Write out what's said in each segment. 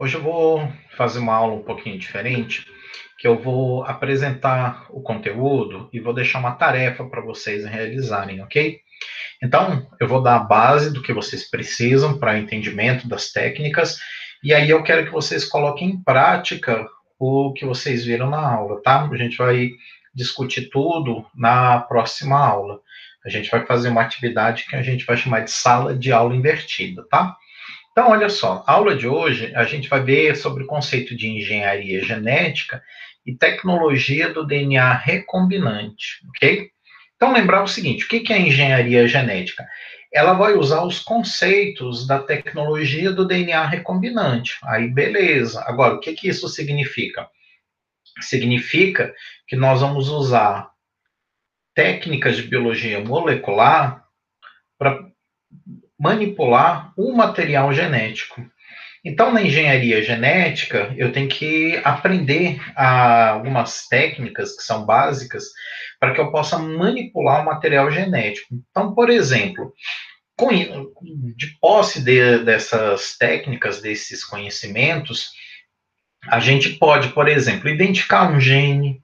Hoje eu vou fazer uma aula um pouquinho diferente, que eu vou apresentar o conteúdo e vou deixar uma tarefa para vocês realizarem, ok? Então, eu vou dar a base do que vocês precisam para entendimento das técnicas, e aí eu quero que vocês coloquem em prática o que vocês viram na aula, tá? A gente vai discutir tudo na próxima aula. A gente vai fazer uma atividade que a gente vai chamar de sala de aula invertida, tá? Então, olha só, a aula de hoje a gente vai ver sobre o conceito de engenharia genética e tecnologia do DNA recombinante, ok? Então, lembrar o seguinte: o que é engenharia genética? Ela vai usar os conceitos da tecnologia do DNA recombinante. Aí, beleza. Agora, o que, que isso significa? Significa que nós vamos usar técnicas de biologia molecular manipular o material genético. Então, na engenharia genética, eu tenho que aprender algumas técnicas que são básicas para que eu possa manipular o material genético. Então, por exemplo, de posse de, dessas técnicas, desses conhecimentos, a gente pode, por exemplo, identificar um gene,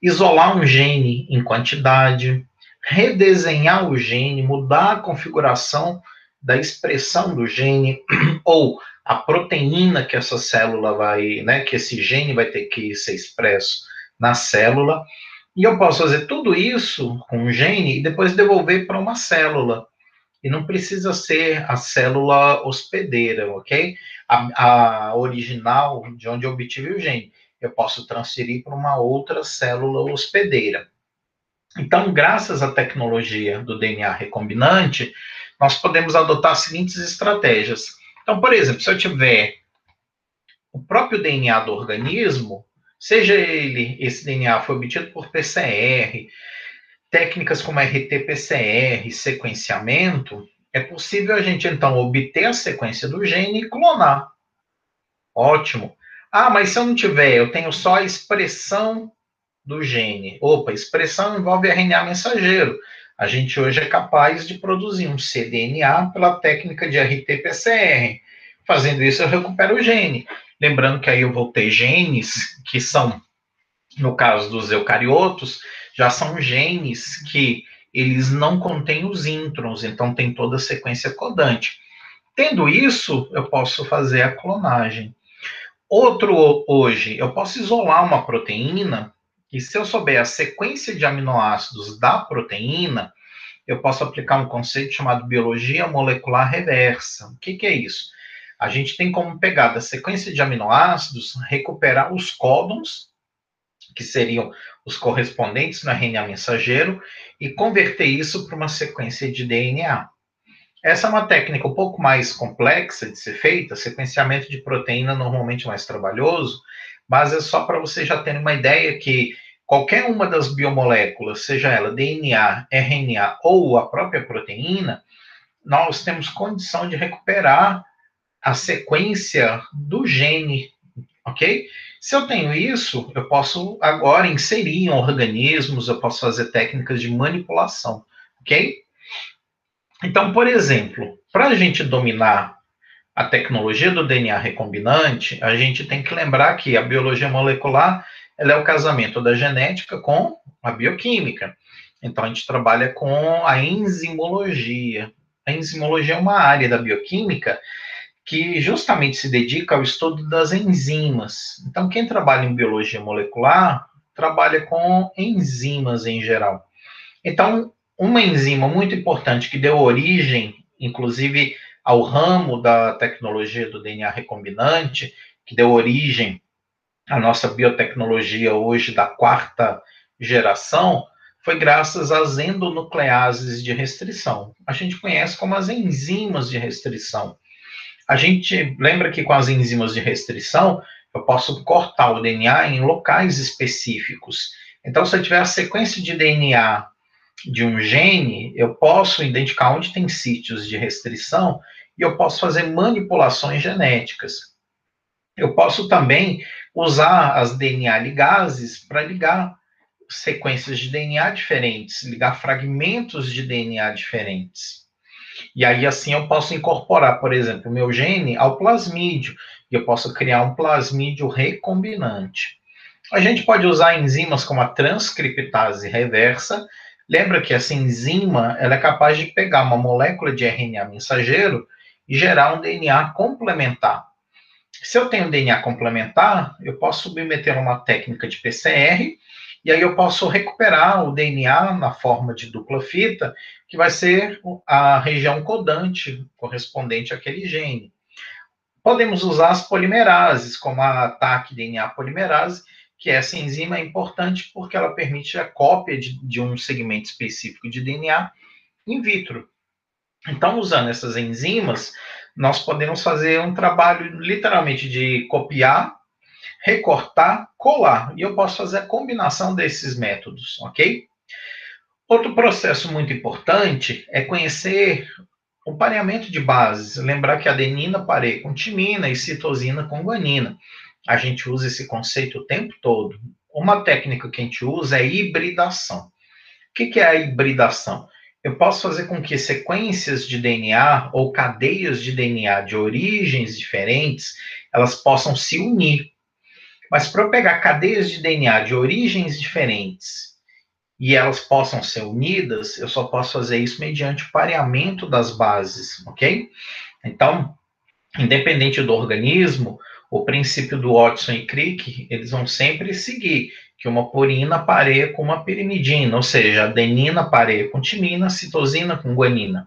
isolar um gene em quantidade, redesenhar o gene, mudar a configuração da expressão do gene ou a proteína que essa célula vai, né, que esse gene vai ter que ser expresso na célula. E eu posso fazer tudo isso com o gene e depois devolver para uma célula. E não precisa ser a célula hospedeira, ok? A, a original de onde eu obtive o gene. Eu posso transferir para uma outra célula hospedeira. Então, graças à tecnologia do DNA recombinante, nós podemos adotar as seguintes estratégias. Então, por exemplo, se eu tiver o próprio DNA do organismo, seja ele, esse DNA foi obtido por PCR, técnicas como RT-PCR, sequenciamento, é possível a gente, então, obter a sequência do gene e clonar. Ótimo. Ah, mas se eu não tiver, eu tenho só a expressão do gene. Opa, expressão envolve RNA mensageiro. A gente hoje é capaz de produzir um cDNA pela técnica de RT-PCR. Fazendo isso, eu recupero o gene. Lembrando que aí eu vou ter genes que são, no caso dos eucariotos, já são genes que eles não contêm os introns, então tem toda a sequência codante. Tendo isso, eu posso fazer a clonagem. Outro hoje, eu posso isolar uma proteína e se eu souber a sequência de aminoácidos da proteína, eu posso aplicar um conceito chamado biologia molecular reversa. O que, que é isso? A gente tem como pegar da sequência de aminoácidos, recuperar os códons, que seriam os correspondentes no RNA mensageiro, e converter isso para uma sequência de DNA. Essa é uma técnica um pouco mais complexa de ser feita, sequenciamento de proteína normalmente mais trabalhoso, mas é só para você já ter uma ideia que qualquer uma das biomoléculas, seja ela DNA, RNA ou a própria proteína, nós temos condição de recuperar a sequência do gene, ok? Se eu tenho isso, eu posso agora inserir em organismos, eu posso fazer técnicas de manipulação, ok? Então, por exemplo, para a gente dominar a tecnologia do DNA recombinante, a gente tem que lembrar que a biologia molecular ela é o casamento da genética com a bioquímica. Então, a gente trabalha com a enzimologia. A enzimologia é uma área da bioquímica que justamente se dedica ao estudo das enzimas. Então, quem trabalha em biologia molecular trabalha com enzimas em geral. Então, uma enzima muito importante que deu origem, inclusive, ao ramo da tecnologia do DNA recombinante, que deu origem a nossa biotecnologia hoje da quarta geração foi graças às endonucleases de restrição. A gente conhece como as enzimas de restrição. A gente lembra que com as enzimas de restrição, eu posso cortar o DNA em locais específicos. Então, se eu tiver a sequência de DNA de um gene, eu posso identificar onde tem sítios de restrição e eu posso fazer manipulações genéticas. Eu posso também usar as DNA ligases para ligar sequências de DNA diferentes, ligar fragmentos de DNA diferentes. E aí, assim, eu posso incorporar, por exemplo, o meu gene ao plasmídio. e eu posso criar um plasmídio recombinante. A gente pode usar enzimas como a transcriptase reversa. Lembra que essa enzima ela é capaz de pegar uma molécula de RNA mensageiro e gerar um DNA complementar. Se eu tenho DNA complementar, eu posso submeter a uma técnica de PCR e aí eu posso recuperar o DNA na forma de dupla fita, que vai ser a região codante correspondente àquele gene. Podemos usar as polimerases, como a TAC DNA polimerase, que essa enzima é importante porque ela permite a cópia de, de um segmento específico de DNA in vitro. Então, usando essas enzimas, nós podemos fazer um trabalho literalmente de copiar, recortar, colar. E eu posso fazer a combinação desses métodos, ok? Outro processo muito importante é conhecer o pareamento de bases. Lembrar que adenina parei com timina e citosina com guanina. A gente usa esse conceito o tempo todo. Uma técnica que a gente usa é hibridação. O que é a hibridação? Eu posso fazer com que sequências de DNA ou cadeias de DNA de origens diferentes, elas possam se unir. Mas para eu pegar cadeias de DNA de origens diferentes e elas possam ser unidas, eu só posso fazer isso mediante o pareamento das bases, ok? Então, independente do organismo, o princípio do Watson e Crick, eles vão sempre seguir que uma purina pareia com uma pirimidina, ou seja, adenina pareia com timina, citosina com guanina.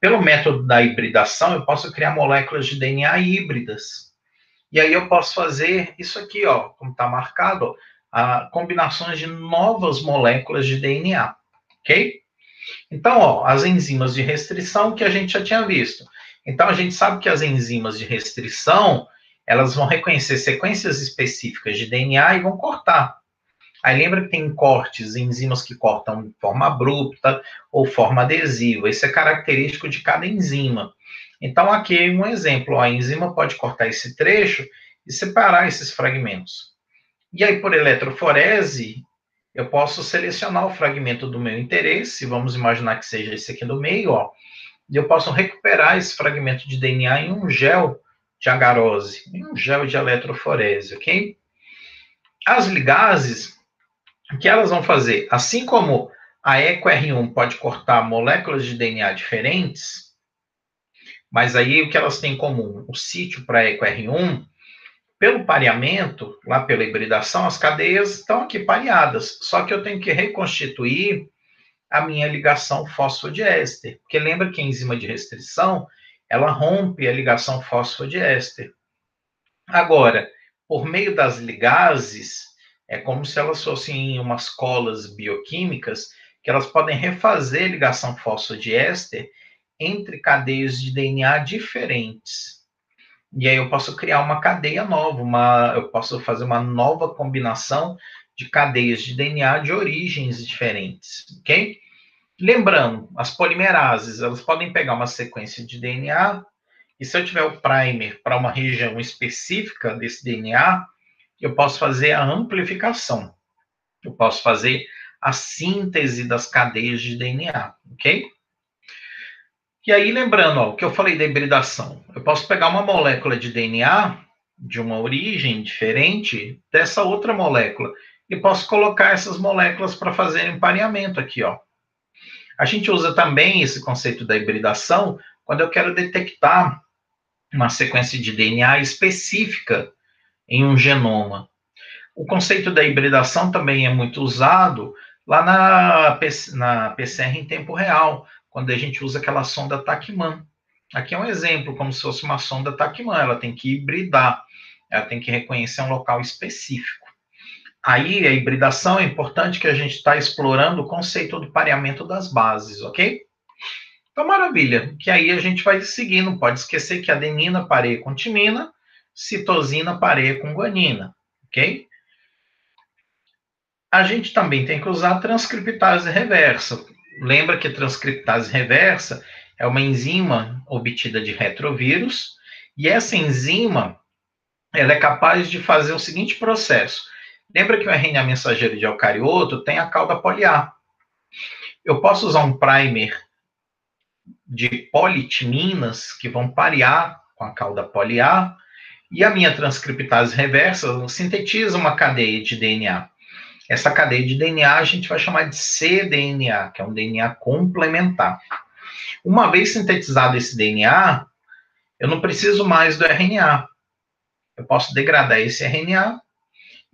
Pelo método da hibridação, eu posso criar moléculas de DNA híbridas. E aí eu posso fazer isso aqui, ó, como está marcado, a combinações de novas moléculas de DNA, ok? Então, ó, as enzimas de restrição que a gente já tinha visto. Então, a gente sabe que as enzimas de restrição, elas vão reconhecer sequências específicas de DNA e vão cortar. Aí lembra que tem cortes, enzimas que cortam de forma abrupta ou forma adesiva. Isso é característico de cada enzima. Então, aqui um exemplo: a enzima pode cortar esse trecho e separar esses fragmentos. E aí, por eletroforese, eu posso selecionar o fragmento do meu interesse, vamos imaginar que seja esse aqui do meio, ó, e eu posso recuperar esse fragmento de DNA em um gel de agarose, em um gel de eletroforese, ok? As ligases, o que elas vão fazer? Assim como a EcoR1 pode cortar moléculas de DNA diferentes, mas aí o que elas têm em comum? O sítio para EcoR1, pelo pareamento, lá pela hibridação, as cadeias estão aqui pareadas, só que eu tenho que reconstituir a minha ligação fosfodiéster, porque lembra que a enzima de restrição, ela rompe a ligação fosfodiéster. Agora, por meio das ligases, é como se elas fossem umas colas bioquímicas que elas podem refazer ligação fosfodiéster entre cadeias de DNA diferentes. E aí eu posso criar uma cadeia nova, uma, eu posso fazer uma nova combinação de cadeias de DNA de origens diferentes, ok? Lembrando, as polimerases, elas podem pegar uma sequência de DNA, e se eu tiver o primer para uma região específica desse DNA, eu posso fazer a amplificação. Eu posso fazer a síntese das cadeias de DNA, ok? E aí, lembrando, ó, o que eu falei da hibridação, eu posso pegar uma molécula de DNA de uma origem diferente dessa outra molécula e posso colocar essas moléculas para fazer empareamento aqui, ó. A gente usa também esse conceito da hibridação quando eu quero detectar uma sequência de DNA específica em um genoma. O conceito da hibridação também é muito usado lá na, na PCR em tempo real, quando a gente usa aquela sonda Tacman. Aqui é um exemplo, como se fosse uma sonda Tacman, ela tem que hibridar, ela tem que reconhecer um local específico. Aí, a hibridação é importante que a gente está explorando o conceito do pareamento das bases, ok? Então, maravilha, que aí a gente vai seguir, não pode esquecer que adenina pareia com timina, citosina pareia com guanina, ok? A gente também tem que usar transcriptase reversa. Lembra que transcriptase reversa é uma enzima obtida de retrovírus, e essa enzima ela é capaz de fazer o seguinte processo. Lembra que o RNA mensageiro de eucarioto tem a cauda poliar. Eu posso usar um primer de politiminas que vão parear com a cauda poliar E a minha transcriptase reversa sintetiza uma cadeia de DNA. Essa cadeia de DNA a gente vai chamar de cDNA, que é um DNA complementar. Uma vez sintetizado esse DNA, eu não preciso mais do RNA. Eu posso degradar esse RNA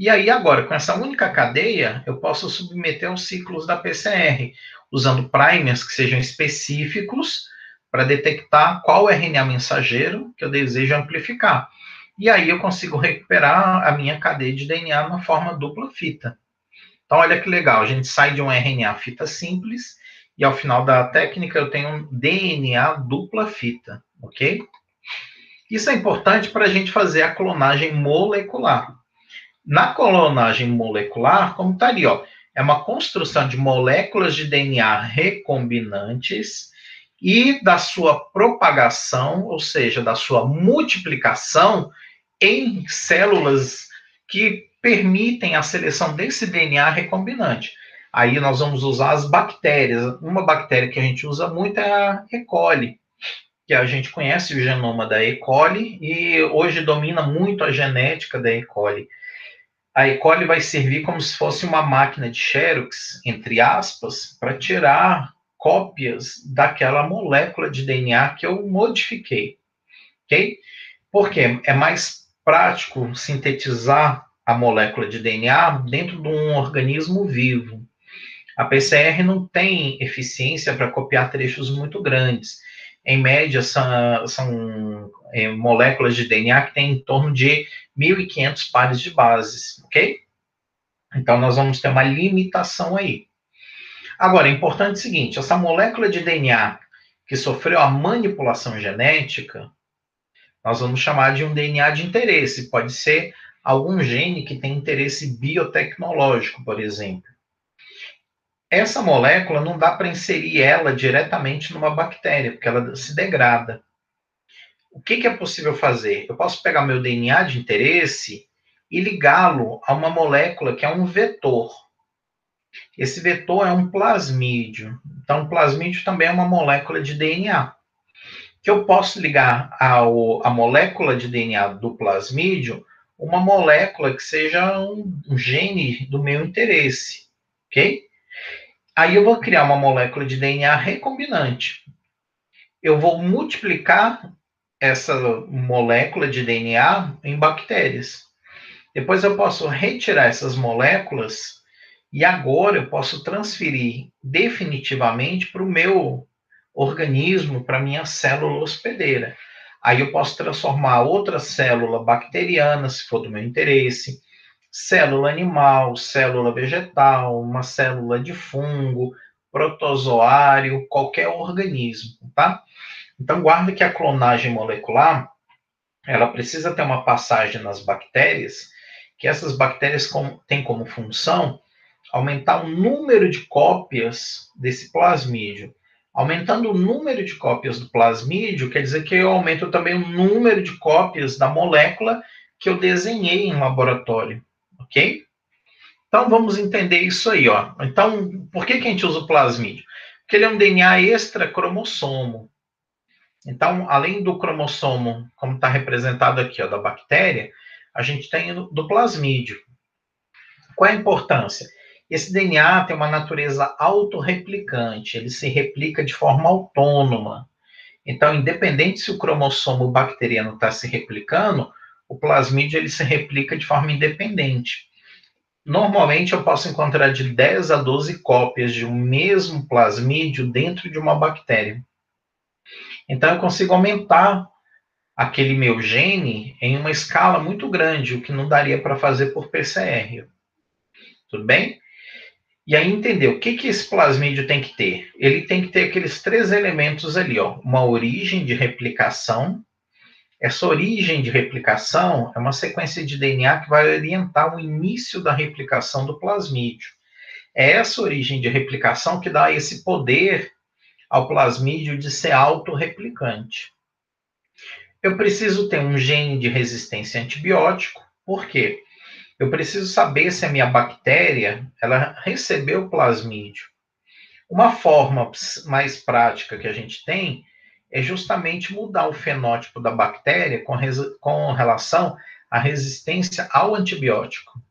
e aí, agora, com essa única cadeia, eu posso submeter aos ciclos da PCR, usando primers que sejam específicos para detectar qual RNA mensageiro que eu desejo amplificar. E aí eu consigo recuperar a minha cadeia de DNA na forma dupla fita. Então, olha que legal, a gente sai de um RNA fita simples e ao final da técnica eu tenho um DNA dupla fita, ok? Isso é importante para a gente fazer a clonagem molecular. Na clonagem molecular, como está ali, ó, é uma construção de moléculas de DNA recombinantes e da sua propagação, ou seja, da sua multiplicação em células que permitem a seleção desse DNA recombinante. Aí nós vamos usar as bactérias. Uma bactéria que a gente usa muito é a E. coli, que a gente conhece o genoma da E. coli e hoje domina muito a genética da E. coli. A E. coli vai servir como se fosse uma máquina de Xerox, entre aspas, para tirar cópias daquela molécula de DNA que eu modifiquei, ok? Porque é mais prático sintetizar a molécula de DNA dentro de um organismo vivo. A PCR não tem eficiência para copiar trechos muito grandes. Em média, são, são é, moléculas de DNA que têm em torno de 1.500 pares de bases, ok? Então, nós vamos ter uma limitação aí. Agora, é importante o seguinte: essa molécula de DNA que sofreu a manipulação genética, nós vamos chamar de um DNA de interesse. Pode ser algum gene que tem interesse biotecnológico, por exemplo. Essa molécula não dá para inserir ela diretamente numa bactéria, porque ela se degrada. O que, que é possível fazer? Eu posso pegar meu DNA de interesse e ligá-lo a uma molécula que é um vetor. Esse vetor é um plasmídio. Então, o plasmídio também é uma molécula de DNA. Que eu posso ligar ao, a molécula de DNA do plasmídio uma molécula que seja um, um gene do meu interesse, ok? Aí eu vou criar uma molécula de DNA recombinante. Eu vou multiplicar essa molécula de DNA em bactérias. Depois eu posso retirar essas moléculas e agora eu posso transferir definitivamente para o meu organismo, para a minha célula hospedeira. Aí eu posso transformar outra célula bacteriana, se for do meu interesse, célula animal, célula vegetal, uma célula de fungo, protozoário, qualquer organismo, tá? Então guarda que a clonagem molecular, ela precisa ter uma passagem nas bactérias, que essas bactérias têm como função aumentar o número de cópias desse plasmídio. Aumentando o número de cópias do plasmídio, quer dizer que eu aumento também o número de cópias da molécula que eu desenhei em laboratório, ok? Então vamos entender isso aí, ó. Então, por que, que a gente usa o plasmídio? Porque ele é um DNA extra-cromossomo. Então, além do cromossomo, como está representado aqui, ó, da bactéria, a gente tem do plasmídio. Qual é a importância? Esse DNA tem uma natureza autorreplicante, ele se replica de forma autônoma. Então, independente se o cromossomo bacteriano está se replicando, o plasmídio ele se replica de forma independente. Normalmente, eu posso encontrar de 10 a 12 cópias de um mesmo plasmídio dentro de uma bactéria. Então, eu consigo aumentar aquele meu gene em uma escala muito grande, o que não daria para fazer por PCR. Tudo bem? E aí entender o que, que esse plasmídio tem que ter. Ele tem que ter aqueles três elementos ali, ó. Uma origem de replicação. Essa origem de replicação é uma sequência de DNA que vai orientar o início da replicação do plasmídio. É essa origem de replicação que dá esse poder ao plasmídio de ser autorreplicante. Eu preciso ter um gene de resistência a antibiótico, por quê? Eu preciso saber se a minha bactéria ela recebeu plasmídio. Uma forma mais prática que a gente tem é justamente mudar o fenótipo da bactéria com, com relação à resistência ao antibiótico.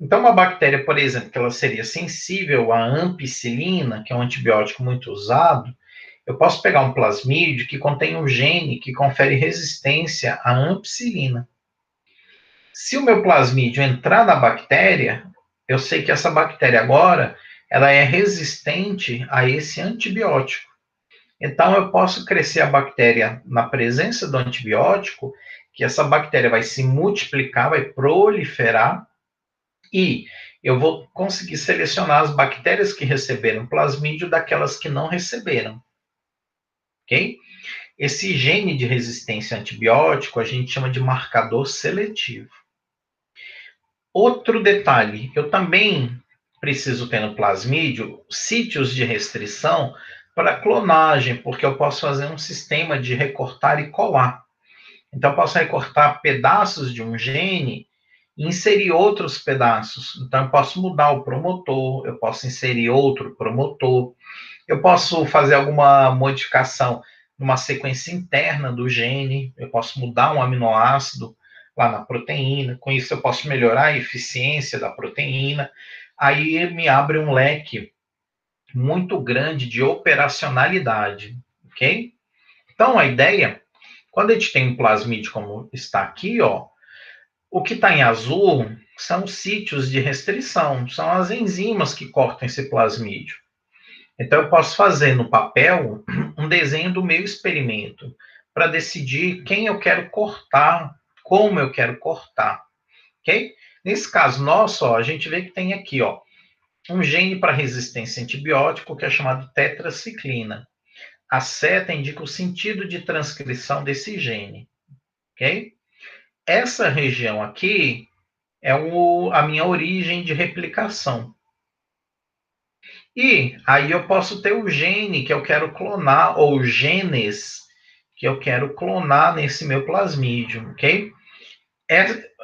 Então, uma bactéria, por exemplo, que ela seria sensível à ampicilina, que é um antibiótico muito usado, eu posso pegar um plasmídio que contém um gene que confere resistência à ampicilina. Se o meu plasmídio entrar na bactéria, eu sei que essa bactéria agora ela é resistente a esse antibiótico. Então eu posso crescer a bactéria na presença do antibiótico, que essa bactéria vai se multiplicar, vai proliferar e eu vou conseguir selecionar as bactérias que receberam plasmídio daquelas que não receberam. OK? Esse gene de resistência a antibiótico a gente chama de marcador seletivo. Outro detalhe, eu também preciso ter no plasmídio sítios de restrição para clonagem, porque eu posso fazer um sistema de recortar e colar. Então, eu posso recortar pedaços de um gene e inserir outros pedaços. Então, eu posso mudar o promotor, eu posso inserir outro promotor, eu posso fazer alguma modificação numa sequência interna do gene, eu posso mudar um aminoácido lá na proteína, com isso eu posso melhorar a eficiência da proteína, aí me abre um leque muito grande de operacionalidade, ok? Então, a ideia, quando a gente tem um plasmídio como está aqui, ó, o que está em azul são sítios de restrição, são as enzimas que cortam esse plasmídio. Então, eu posso fazer no papel um desenho do meu experimento para decidir quem eu quero cortar como eu quero cortar, ok? Nesse caso nosso, ó, a gente vê que tem aqui, ó, um gene para resistência a antibiótico que é chamado tetraciclina. A seta indica o sentido de transcrição desse gene, ok? Essa região aqui é o, a minha origem de replicação. E aí eu posso ter o gene que eu quero clonar, ou genes que eu quero clonar nesse meu plasmídio, ok?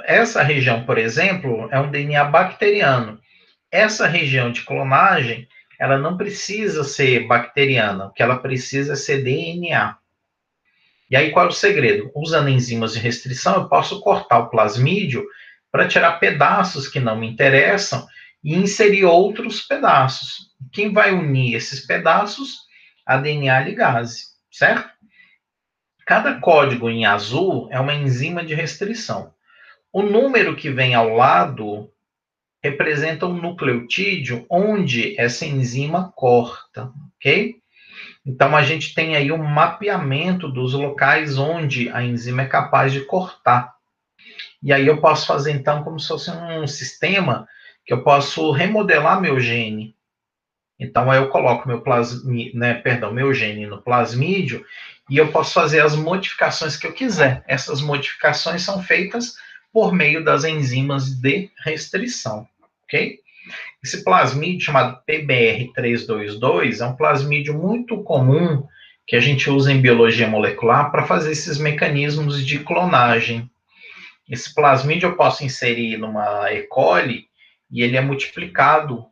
Essa região, por exemplo, é um DNA bacteriano. Essa região de clonagem, ela não precisa ser bacteriana, o que ela precisa é ser DNA. E aí, qual é o segredo? Usando enzimas de restrição, eu posso cortar o plasmídio para tirar pedaços que não me interessam e inserir outros pedaços. Quem vai unir esses pedaços? A DNA ligase, certo? Cada código em azul é uma enzima de restrição. O número que vem ao lado representa um nucleotídeo onde essa enzima corta, ok? Então a gente tem aí um mapeamento dos locais onde a enzima é capaz de cortar. E aí eu posso fazer então como se fosse um sistema que eu posso remodelar meu gene. Então eu coloco meu plasmídio, né, perdão, meu gene no plasmídio e eu posso fazer as modificações que eu quiser. Essas modificações são feitas por meio das enzimas de restrição, ok? Esse plasmídio chamado PBR322 é um plasmídio muito comum que a gente usa em biologia molecular para fazer esses mecanismos de clonagem. Esse plasmídio eu posso inserir numa E. coli e ele é multiplicado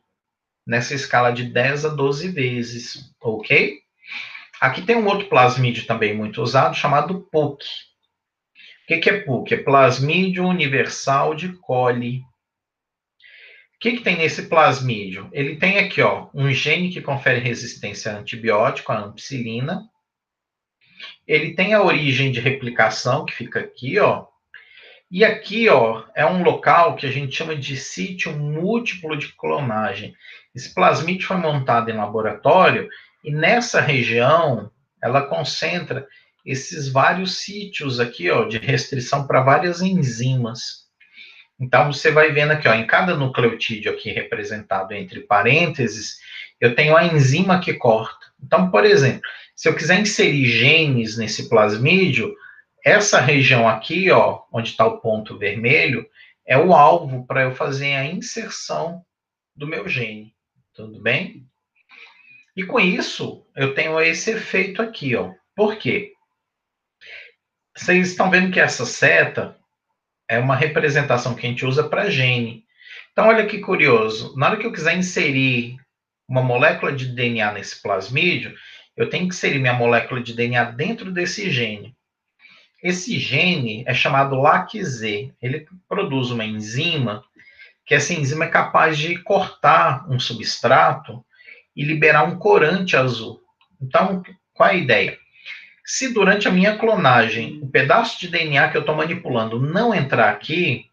nessa escala de 10 a 12 vezes, ok? Aqui tem um outro plasmídio também muito usado chamado PUC, o que, que é PUC? É plasmídio universal de coli. O que, que tem nesse plasmídio? Ele tem aqui ó, um gene que confere resistência a antibiótico, a ampicilina. Ele tem a origem de replicação, que fica aqui, ó. E aqui, ó, é um local que a gente chama de sítio múltiplo de clonagem. Esse plasmídio foi montado em laboratório e nessa região ela concentra esses vários sítios aqui, ó, de restrição para várias enzimas. Então, você vai vendo aqui, ó, em cada nucleotídeo aqui representado entre parênteses, eu tenho a enzima que corta. Então, por exemplo, se eu quiser inserir genes nesse plasmídio, essa região aqui, ó, onde está o ponto vermelho, é o alvo para eu fazer a inserção do meu gene. Tudo bem? E com isso, eu tenho esse efeito aqui, ó. Por quê? Vocês estão vendo que essa seta é uma representação que a gente usa para gene. Então, olha que curioso. Na hora que eu quiser inserir uma molécula de DNA nesse plasmídio, eu tenho que inserir minha molécula de DNA dentro desse gene. Esse gene é chamado LAC-Z. Ele produz uma enzima, que essa enzima é capaz de cortar um substrato e liberar um corante azul. Então, qual é a ideia? Se durante a minha clonagem o pedaço de DNA que eu estou manipulando não entrar aqui,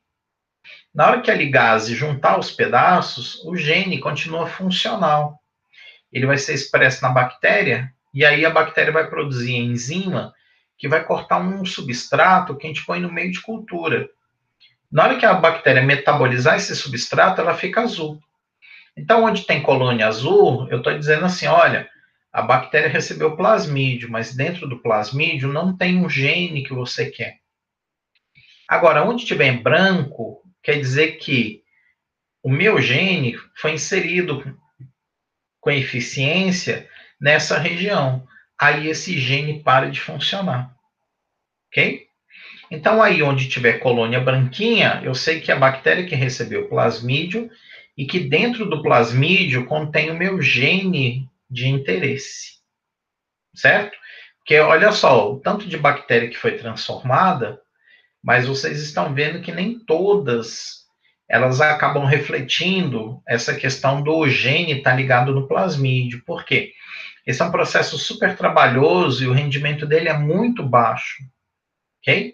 na hora que a ligase juntar os pedaços, o gene continua funcional. Ele vai ser expresso na bactéria, e aí a bactéria vai produzir enzima que vai cortar um substrato que a gente põe no meio de cultura. Na hora que a bactéria metabolizar esse substrato, ela fica azul. Então, onde tem colônia azul, eu estou dizendo assim: olha, a bactéria recebeu plasmídio, mas dentro do plasmídio não tem um gene que você quer. Agora, onde tiver branco, quer dizer que o meu gene foi inserido com eficiência nessa região aí esse gene para de funcionar. Ok? Então, aí onde tiver colônia branquinha, eu sei que a bactéria que recebeu plasmídio e que dentro do plasmídio contém o meu gene de interesse. Certo? Porque olha só, o tanto de bactéria que foi transformada, mas vocês estão vendo que nem todas elas acabam refletindo essa questão do gene estar tá ligado no plasmídio. Por quê? Esse é um processo super trabalhoso e o rendimento dele é muito baixo, ok?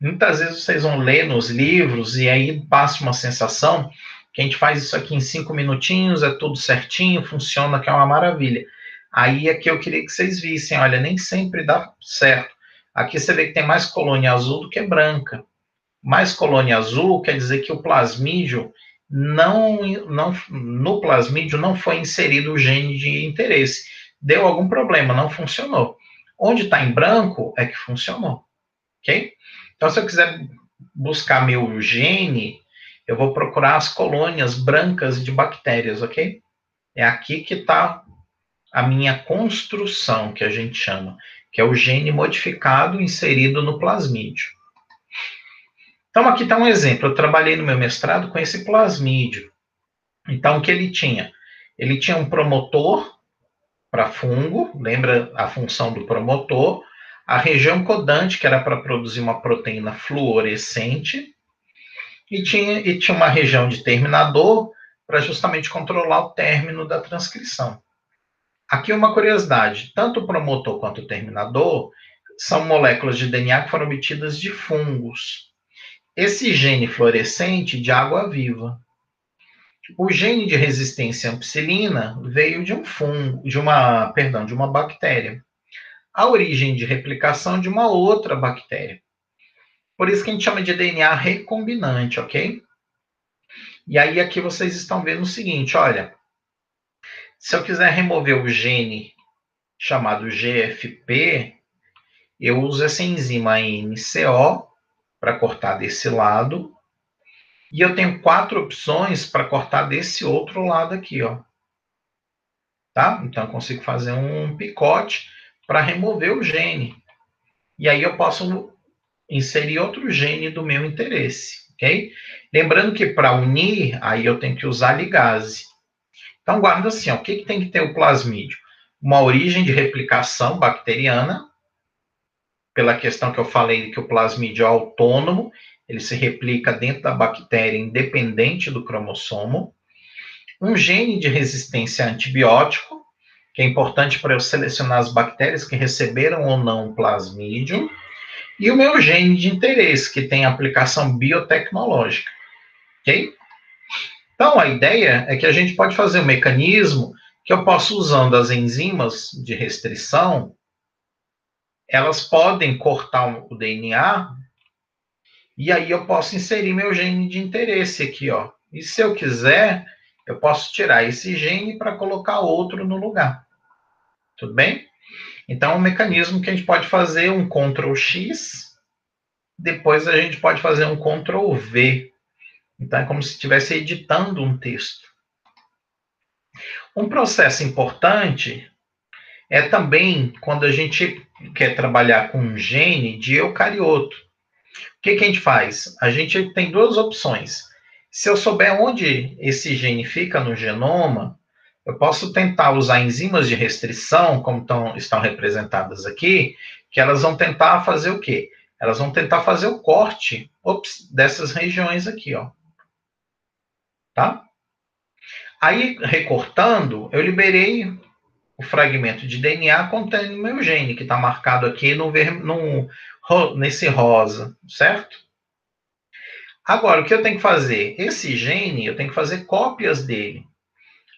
Muitas vezes vocês vão ler nos livros e aí passa uma sensação que a gente faz isso aqui em cinco minutinhos, é tudo certinho, funciona, que é uma maravilha. Aí é que eu queria que vocês vissem, olha, nem sempre dá certo. Aqui você vê que tem mais colônia azul do que branca. Mais colônia azul quer dizer que o plasmídio não, não no plasmídio não foi inserido o gene de interesse deu algum problema, não funcionou. Onde está em branco é que funcionou, ok? Então, se eu quiser buscar meu gene, eu vou procurar as colônias brancas de bactérias, ok? É aqui que está a minha construção, que a gente chama, que é o gene modificado inserido no plasmídio. Então, aqui está um exemplo. Eu trabalhei no meu mestrado com esse plasmídio. Então, o que ele tinha? Ele tinha um promotor para fungo, lembra a função do promotor, a região codante, que era para produzir uma proteína fluorescente, e tinha, e tinha uma região de terminador para justamente controlar o término da transcrição. Aqui uma curiosidade: tanto o promotor quanto o terminador são moléculas de DNA que foram obtidas de fungos. Esse gene fluorescente de água viva. O gene de resistência à ampicilina veio de um fungo, de uma, perdão, de uma bactéria. A origem de replicação de uma outra bactéria. Por isso que a gente chama de DNA recombinante, ok? E aí aqui vocês estão vendo o seguinte, olha, se eu quiser remover o gene chamado GFP, eu uso essa enzima NCO para cortar desse lado e eu tenho quatro opções para cortar desse outro lado aqui, ó. Tá? Então, eu consigo fazer um picote para remover o gene. E aí eu posso inserir outro gene do meu interesse, ok? Lembrando que para unir, aí eu tenho que usar ligase. Então, guarda assim, ó, o que, que tem que ter o plasmídio? Uma origem de replicação bacteriana, pela questão que eu falei que o plasmídio é autônomo, ele se replica dentro da bactéria independente do cromossomo. Um gene de resistência a antibiótico, que é importante para eu selecionar as bactérias que receberam ou não o plasmídio. E o meu gene de interesse, que tem aplicação biotecnológica. Ok? Então, a ideia é que a gente pode fazer um mecanismo que eu posso, usando as enzimas de restrição, elas podem cortar o DNA e aí eu posso inserir meu gene de interesse aqui, ó. E se eu quiser, eu posso tirar esse gene para colocar outro no lugar. Tudo bem? Então, é um mecanismo que a gente pode fazer um Ctrl X, depois a gente pode fazer um Ctrl V. Então, é como se estivesse editando um texto. Um processo importante é também quando a gente quer trabalhar com um gene de eucarioto. O que, que a gente faz? A gente tem duas opções. Se eu souber onde esse gene fica no genoma, eu posso tentar usar enzimas de restrição, como tão, estão representadas aqui, que elas vão tentar fazer o quê? Elas vão tentar fazer o corte ops, dessas regiões aqui, ó. Tá? Aí, recortando, eu liberei o fragmento de DNA contendo o meu gene, que está marcado aqui no, no, nesse rosa, certo? Agora, o que eu tenho que fazer? Esse gene, eu tenho que fazer cópias dele.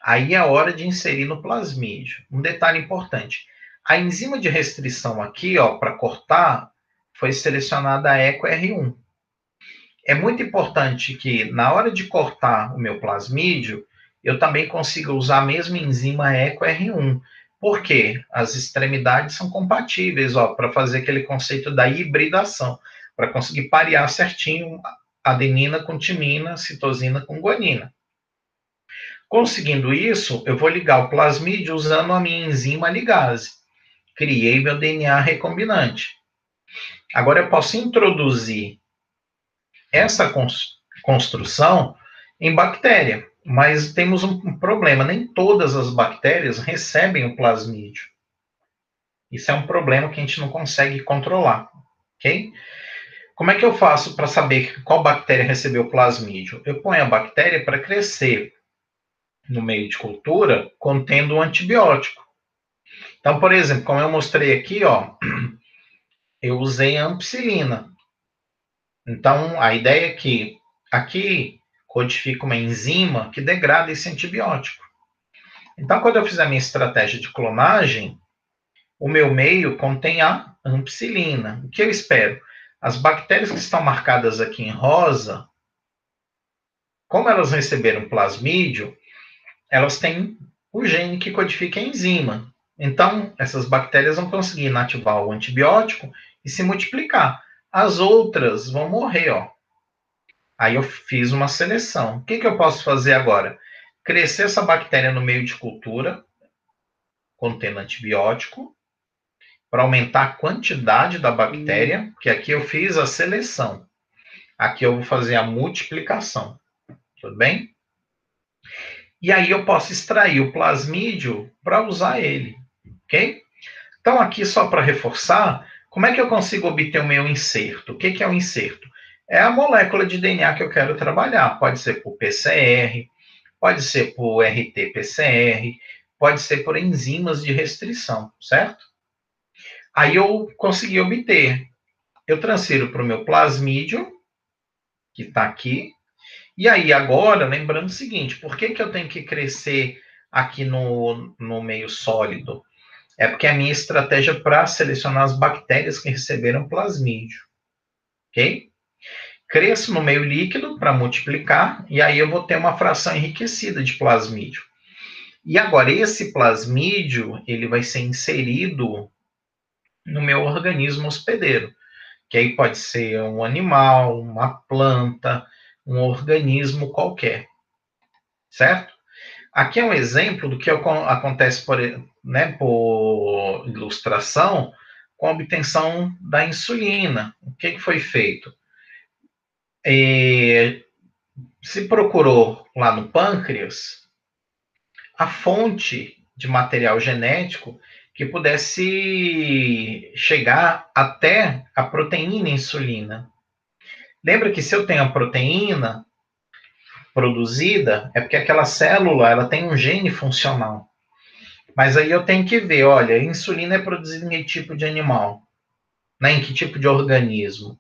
Aí é hora de inserir no plasmídio. Um detalhe importante. A enzima de restrição aqui, ó, para cortar, foi selecionada a EcoR1. É muito importante que, na hora de cortar o meu plasmídio, eu também consiga usar a mesma enzima EcoR1. Porque as extremidades são compatíveis, ó, para fazer aquele conceito da hibridação, para conseguir parear certinho adenina com timina, citosina com guanina. Conseguindo isso, eu vou ligar o plasmídio usando a minha enzima ligase. Criei meu DNA recombinante. Agora eu posso introduzir essa construção em bactéria, mas temos um problema, nem todas as bactérias recebem o plasmídio. Isso é um problema que a gente não consegue controlar, ok? Como é que eu faço para saber qual bactéria recebeu plasmídio? Eu ponho a bactéria para crescer no meio de cultura contendo um antibiótico. Então, por exemplo, como eu mostrei aqui, ó, eu usei ampicilina. Então, a ideia é que aqui codifica uma enzima que degrada esse antibiótico. Então, quando eu fizer a minha estratégia de clonagem, o meu meio contém a ampicilina. O que eu espero? As bactérias que estão marcadas aqui em rosa, como elas receberam plasmídio, elas têm o gene que codifica a enzima. Então, essas bactérias vão conseguir inativar o antibiótico e se multiplicar. As outras vão morrer, ó. Aí eu fiz uma seleção. O que, que eu posso fazer agora? Crescer essa bactéria no meio de cultura, contendo antibiótico, para aumentar a quantidade da bactéria, que aqui eu fiz a seleção. Aqui eu vou fazer a multiplicação. Tudo bem? E aí eu posso extrair o plasmídio para usar ele, ok? Então aqui só para reforçar, como é que eu consigo obter o meu inserto? O que, que é o inserto? É a molécula de DNA que eu quero trabalhar. Pode ser por PCR, pode ser por RT-PCR, pode ser por enzimas de restrição, certo? Aí eu consegui obter. Eu transfiro para o meu plasmídio, que está aqui. E aí, agora, lembrando o seguinte: por que, que eu tenho que crescer aqui no, no meio sólido? É porque a minha estratégia para selecionar as bactérias que receberam plasmídio. Ok? Cresço no meio líquido para multiplicar, e aí eu vou ter uma fração enriquecida de plasmídio. E agora, esse plasmídio, ele vai ser inserido no meu organismo hospedeiro, que aí pode ser um animal, uma planta, um organismo qualquer, certo? Aqui é um exemplo do que acontece por, né, por ilustração com a obtenção da insulina. O que, foi feito? É, se procurou lá no pâncreas a fonte de material genético que pudesse chegar até a proteína insulina. Lembra que se eu tenho a proteína produzida, é porque aquela célula ela tem um gene funcional. Mas aí eu tenho que ver, olha, insulina é produzida em que tipo de animal? Né? Em que tipo de organismo?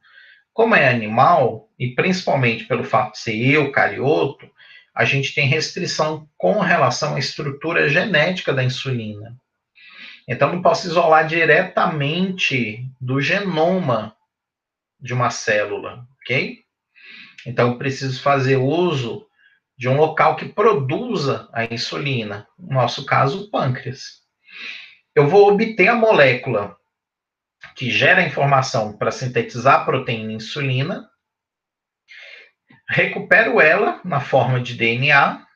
Como é animal, e principalmente pelo fato de ser eucarioto, a gente tem restrição com relação à estrutura genética da insulina. Então, não posso isolar diretamente do genoma de uma célula, ok? Então, preciso fazer uso de um local que produza a insulina, no nosso caso, o pâncreas. Eu vou obter a molécula que gera a informação para sintetizar a proteína insulina, recupero ela na forma de DNA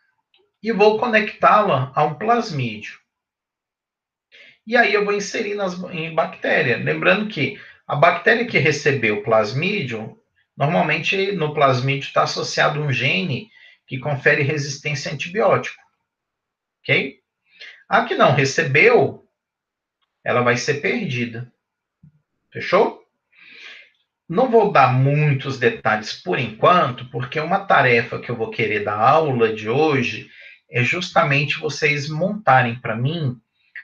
e vou conectá-la a um plasmídio. E aí eu vou inserir nas, em bactéria. Lembrando que a bactéria que recebeu plasmídio, normalmente no plasmídio está associado um gene que confere resistência a antibiótico. Ok? A que não recebeu, ela vai ser perdida. Fechou? Não vou dar muitos detalhes por enquanto, porque uma tarefa que eu vou querer da aula de hoje é justamente vocês montarem para mim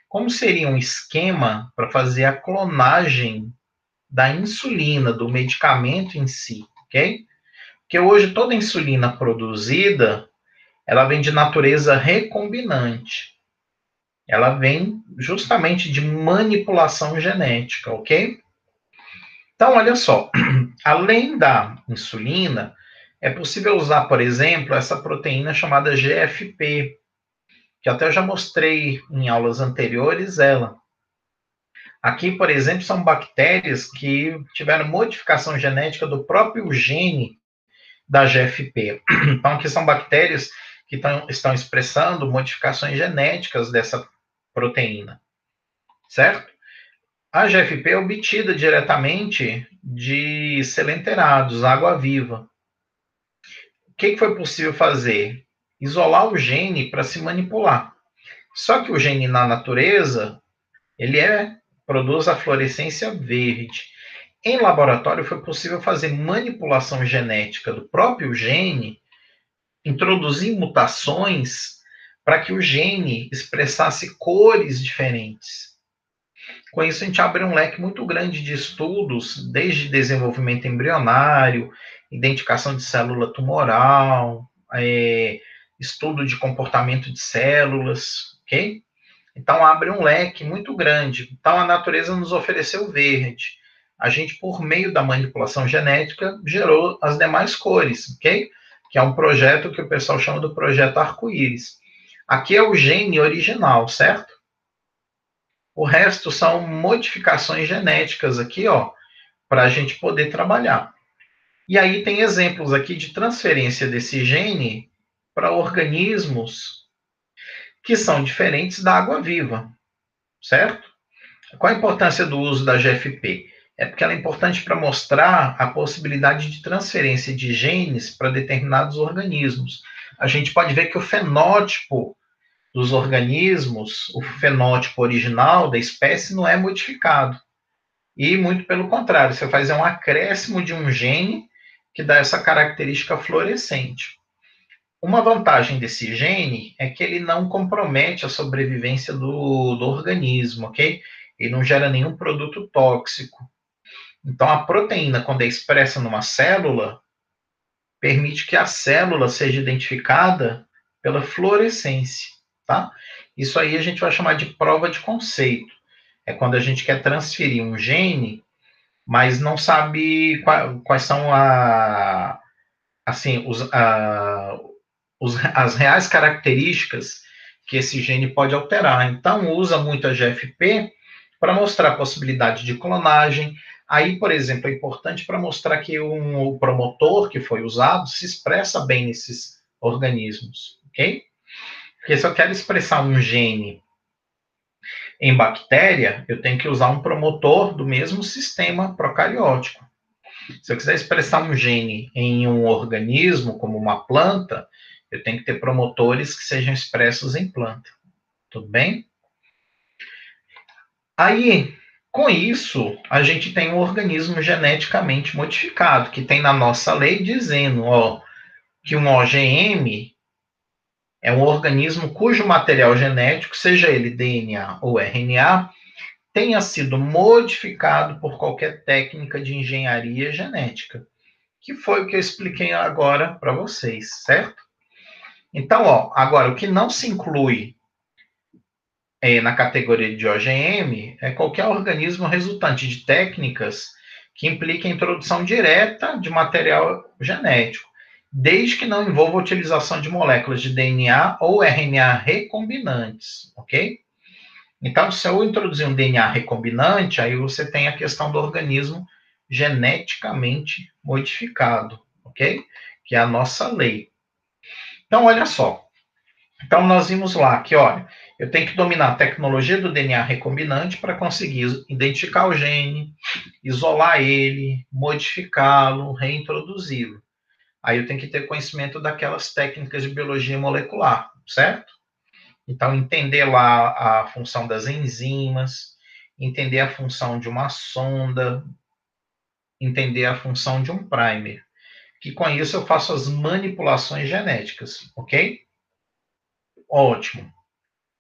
como seria um esquema para fazer a clonagem da insulina, do medicamento em si, ok? Porque hoje toda insulina produzida, ela vem de natureza recombinante. Ela vem justamente de manipulação genética, ok? Então, olha só, além da insulina, é possível usar, por exemplo, essa proteína chamada GFP, que até eu já mostrei em aulas anteriores ela. Aqui, por exemplo, são bactérias que tiveram modificação genética do próprio gene da GFP. Então, aqui são bactérias que tão, estão expressando modificações genéticas dessa proteína, certo? A GFP é obtida diretamente de selenterados, água viva. O que, que foi possível fazer? Isolar o gene para se manipular. Só que o gene na natureza, ele é produz a fluorescência verde. Em laboratório foi possível fazer manipulação genética do próprio gene, introduzir mutações para que o gene expressasse cores diferentes. Com isso, a gente abre um leque muito grande de estudos, desde desenvolvimento embrionário, identificação de célula tumoral, é, estudo de comportamento de células, ok? Então, abre um leque muito grande. Então, a natureza nos ofereceu verde. A gente, por meio da manipulação genética, gerou as demais cores, ok? Que é um projeto que o pessoal chama do projeto arco-íris. Aqui é o gene original, certo? O resto são modificações genéticas aqui, ó, para a gente poder trabalhar. E aí tem exemplos aqui de transferência desse gene para organismos que são diferentes da água viva, certo? Qual a importância do uso da GFP? É porque ela é importante para mostrar a possibilidade de transferência de genes para determinados organismos. A gente pode ver que o fenótipo dos organismos, o fenótipo original da espécie não é modificado. E muito pelo contrário, você faz um acréscimo de um gene que dá essa característica fluorescente. Uma vantagem desse gene é que ele não compromete a sobrevivência do, do organismo, ok? Ele não gera nenhum produto tóxico. Então, a proteína, quando é expressa numa célula, permite que a célula seja identificada pela fluorescência tá? Isso aí a gente vai chamar de prova de conceito. É quando a gente quer transferir um gene, mas não sabe quais, são a, assim, os, a, os, as reais características que esse gene pode alterar. Então, usa muito a GFP para mostrar a possibilidade de clonagem. Aí, por exemplo, é importante para mostrar que um, o promotor que foi usado se expressa bem nesses organismos, ok? Porque se eu quero expressar um gene em bactéria, eu tenho que usar um promotor do mesmo sistema procariótico. Se eu quiser expressar um gene em um organismo, como uma planta, eu tenho que ter promotores que sejam expressos em planta. Tudo bem? Aí, com isso, a gente tem um organismo geneticamente modificado, que tem na nossa lei dizendo ó, que um OGM é um organismo cujo material genético, seja ele DNA ou RNA, tenha sido modificado por qualquer técnica de engenharia genética, que foi o que eu expliquei agora para vocês, certo? Então, ó, agora o que não se inclui é, na categoria de OGM é qualquer organismo resultante de técnicas que impliquem a introdução direta de material genético desde que não envolva a utilização de moléculas de DNA ou RNA recombinantes, ok? Então, se eu introduzir um DNA recombinante, aí você tem a questão do organismo geneticamente modificado, ok? Que é a nossa lei. Então, olha só. Então, nós vimos lá que, olha, eu tenho que dominar a tecnologia do DNA recombinante para conseguir identificar o gene, isolar ele, modificá-lo, reintroduzi-lo. Aí eu tenho que ter conhecimento daquelas técnicas de biologia molecular, certo? Então, entender lá a função das enzimas, entender a função de uma sonda, entender a função de um primer. Que com isso eu faço as manipulações genéticas, ok? Ótimo.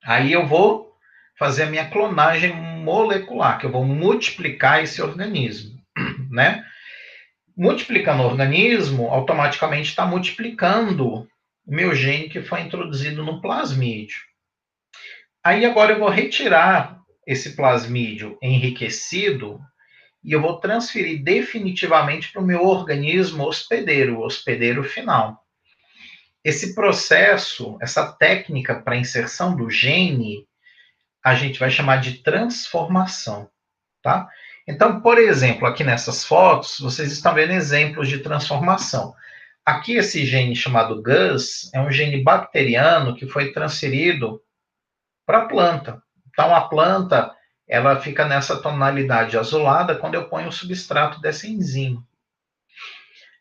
Aí eu vou fazer a minha clonagem molecular, que eu vou multiplicar esse organismo, né? Multiplicando o organismo, automaticamente está multiplicando o meu gene que foi introduzido no plasmídio. Aí agora eu vou retirar esse plasmídio enriquecido e eu vou transferir definitivamente para o meu organismo hospedeiro, hospedeiro final. Esse processo, essa técnica para inserção do gene, a gente vai chamar de transformação, tá? Então, por exemplo, aqui nessas fotos, vocês estão vendo exemplos de transformação. Aqui, esse gene chamado GUS é um gene bacteriano que foi transferido para a planta. Então, a planta, ela fica nessa tonalidade azulada quando eu ponho o substrato dessa enzima.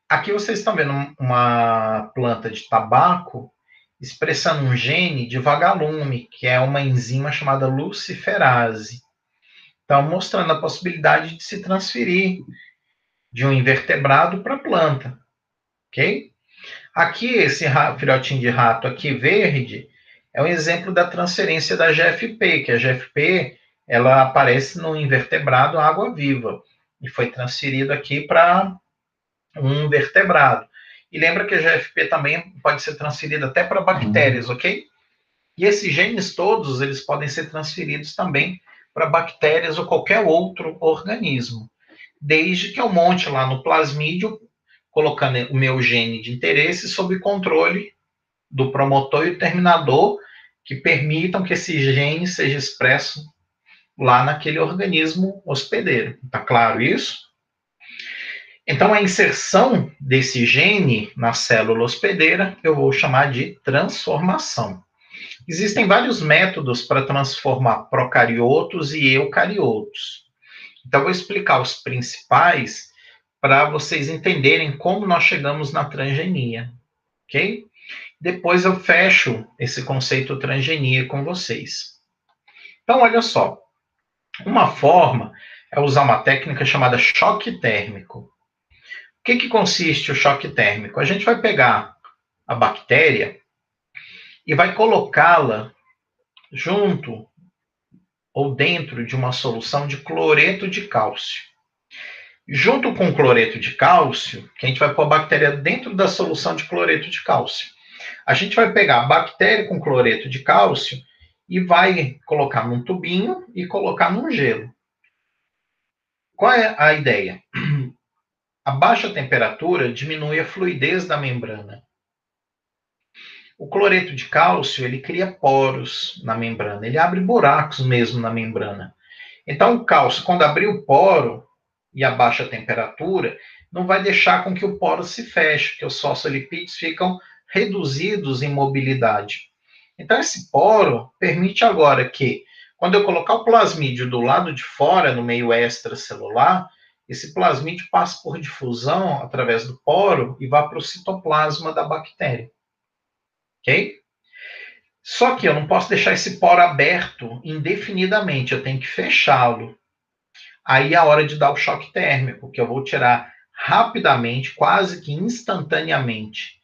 Aqui vocês estão vendo uma planta de tabaco expressando um gene de vagalume, que é uma enzima chamada luciferase. Então, mostrando a possibilidade de se transferir de um invertebrado para a planta. Ok? Aqui, esse filhotinho de rato aqui verde é um exemplo da transferência da GFP, que a GFP ela aparece no invertebrado água-viva e foi transferido aqui para um invertebrado. E lembra que a GFP também pode ser transferida até para bactérias, uhum. ok? E esses genes todos, eles podem ser transferidos também para bactérias ou qualquer outro organismo, desde que eu monte lá no plasmídio, colocando o meu gene de interesse sob controle do promotor e terminador, que permitam que esse gene seja expresso lá naquele organismo hospedeiro. Tá claro isso? Então, a inserção desse gene na célula hospedeira eu vou chamar de transformação. Existem vários métodos para transformar procariotos e eucariotos. Então, vou explicar os principais para vocês entenderem como nós chegamos na transgenia, ok? Depois eu fecho esse conceito transgenia com vocês. Então, olha só. Uma forma é usar uma técnica chamada choque térmico. O que, que consiste o choque térmico? A gente vai pegar a bactéria e vai colocá-la junto ou dentro de uma solução de cloreto de cálcio. Junto com o cloreto de cálcio, que a gente vai pôr a bactéria dentro da solução de cloreto de cálcio. A gente vai pegar a bactéria com cloreto de cálcio e vai colocar num tubinho e colocar num gelo. Qual é a ideia? A baixa temperatura diminui a fluidez da membrana. O cloreto de cálcio, ele cria poros na membrana, ele abre buracos mesmo na membrana. Então, o cálcio, quando abrir o poro e a baixa temperatura, não vai deixar com que o poro se feche, que os fosfolipídios ficam reduzidos em mobilidade. Então, esse poro permite agora que, quando eu colocar o plasmídio do lado de fora, no meio extracelular, esse plasmídio passa por difusão através do poro e vá para o citoplasma da bactéria. Ok? Só que eu não posso deixar esse poro aberto indefinidamente, eu tenho que fechá-lo. Aí é a hora de dar o choque térmico, que eu vou tirar rapidamente, quase que instantaneamente,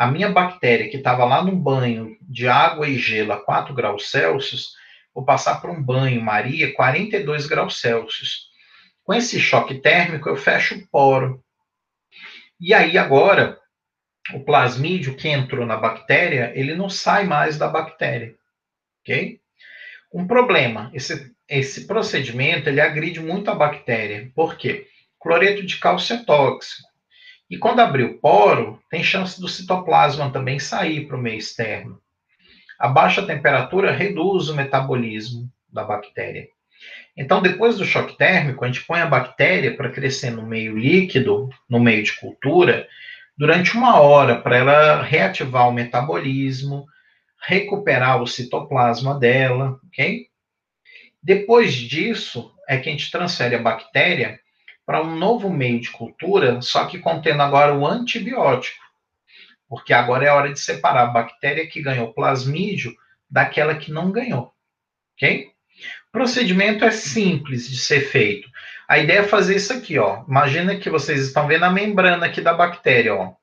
a minha bactéria que estava lá no banho de água e gelo a 4 graus Celsius, vou passar para um banho Maria 42 graus Celsius. Com esse choque térmico, eu fecho o poro. E aí, agora, o plasmídio que entrou na bactéria, ele não sai mais da bactéria. Ok? Um problema, esse, esse procedimento, ele agride muito a bactéria. Por quê? Cloreto de cálcio é tóxico. E quando abrir o poro, tem chance do citoplasma também sair para o meio externo. A baixa temperatura reduz o metabolismo da bactéria. Então, depois do choque térmico, a gente põe a bactéria para crescer no meio líquido, no meio de cultura, durante uma hora, para ela reativar o metabolismo, recuperar o citoplasma dela, ok? Depois disso, é que a gente transfere a bactéria para um novo meio de cultura, só que contendo agora o antibiótico. Porque agora é hora de separar a bactéria que ganhou plasmídio daquela que não ganhou. Ok? O procedimento é simples de ser feito. A ideia é fazer isso aqui, ó. Imagina que vocês estão vendo a membrana aqui da bactéria, ó.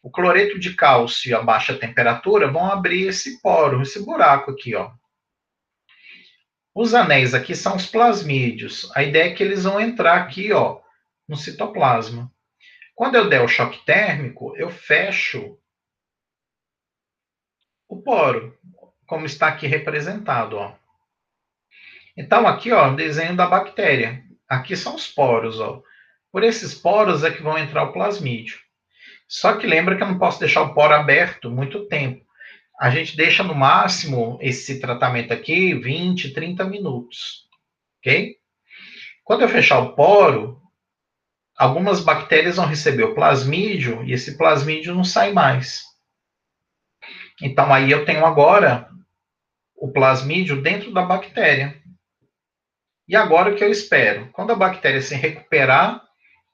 O cloreto de cálcio e a baixa temperatura vão abrir esse poro, esse buraco aqui, ó. Os anéis aqui são os plasmídeos. A ideia é que eles vão entrar aqui, ó, no citoplasma. Quando eu der o choque térmico, eu fecho o poro, como está aqui representado, ó. Então, aqui, ó, o desenho da bactéria. Aqui são os poros, ó. Por esses poros é que vão entrar o plasmídio. Só que lembra que eu não posso deixar o poro aberto muito tempo. A gente deixa no máximo esse tratamento aqui 20, 30 minutos. Ok? Quando eu fechar o poro, algumas bactérias vão receber o plasmídio e esse plasmídio não sai mais. Então aí eu tenho agora o plasmídio dentro da bactéria. E agora o que eu espero? Quando a bactéria se recuperar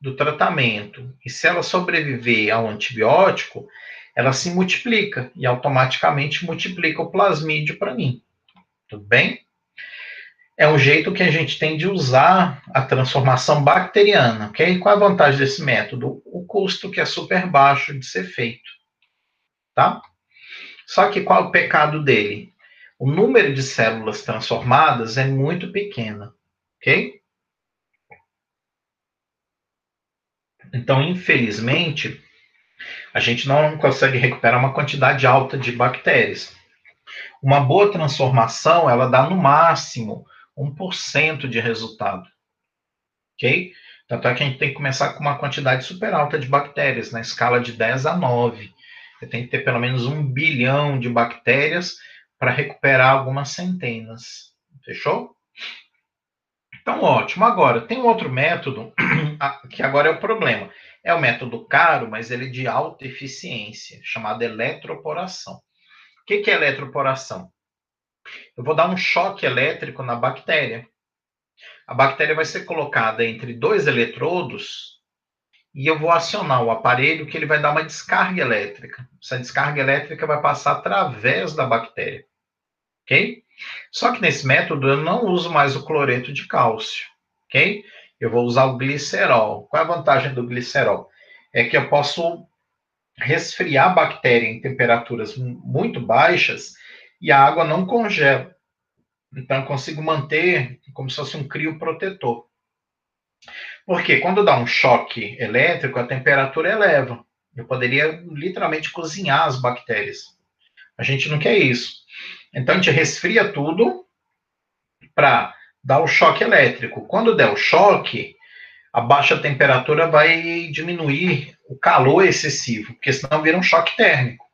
do tratamento e se ela sobreviver ao antibiótico, ela se multiplica e automaticamente multiplica o plasmídio para mim. Tudo bem? É um jeito que a gente tem de usar a transformação bacteriana, ok? Qual a vantagem desse método? O custo que é super baixo de ser feito, tá? Só que qual é o pecado dele? O número de células transformadas é muito pequeno. Ok? Então, infelizmente, a gente não consegue recuperar uma quantidade alta de bactérias. Uma boa transformação, ela dá no máximo 1% de resultado. Ok? Tanto é que a gente tem que começar com uma quantidade super alta de bactérias, na escala de 10 a 9. Você tem que ter pelo menos um bilhão de bactérias para recuperar algumas centenas. Fechou? Então, ótimo. Agora, tem um outro método, que agora é o problema. É o método caro, mas ele é de alta eficiência, chamado eletroporação. O que, que é eletroporação? Eu vou dar um choque elétrico na bactéria. A bactéria vai ser colocada entre dois eletrodos e eu vou acionar o aparelho que ele vai dar uma descarga elétrica. Essa descarga elétrica vai passar através da bactéria. Ok? Só que nesse método eu não uso mais o cloreto de cálcio, ok? Eu vou usar o glicerol. Qual é a vantagem do glicerol? É que eu posso resfriar a bactéria em temperaturas muito baixas e a água não congela. Então, eu consigo manter como se fosse um crio protetor. Porque quando dá um choque elétrico, a temperatura eleva. Eu poderia literalmente cozinhar as bactérias. A gente não quer isso. Então a gente resfria tudo para dar o choque elétrico. Quando der o choque, a baixa temperatura vai diminuir o calor excessivo, porque senão vira um choque térmico.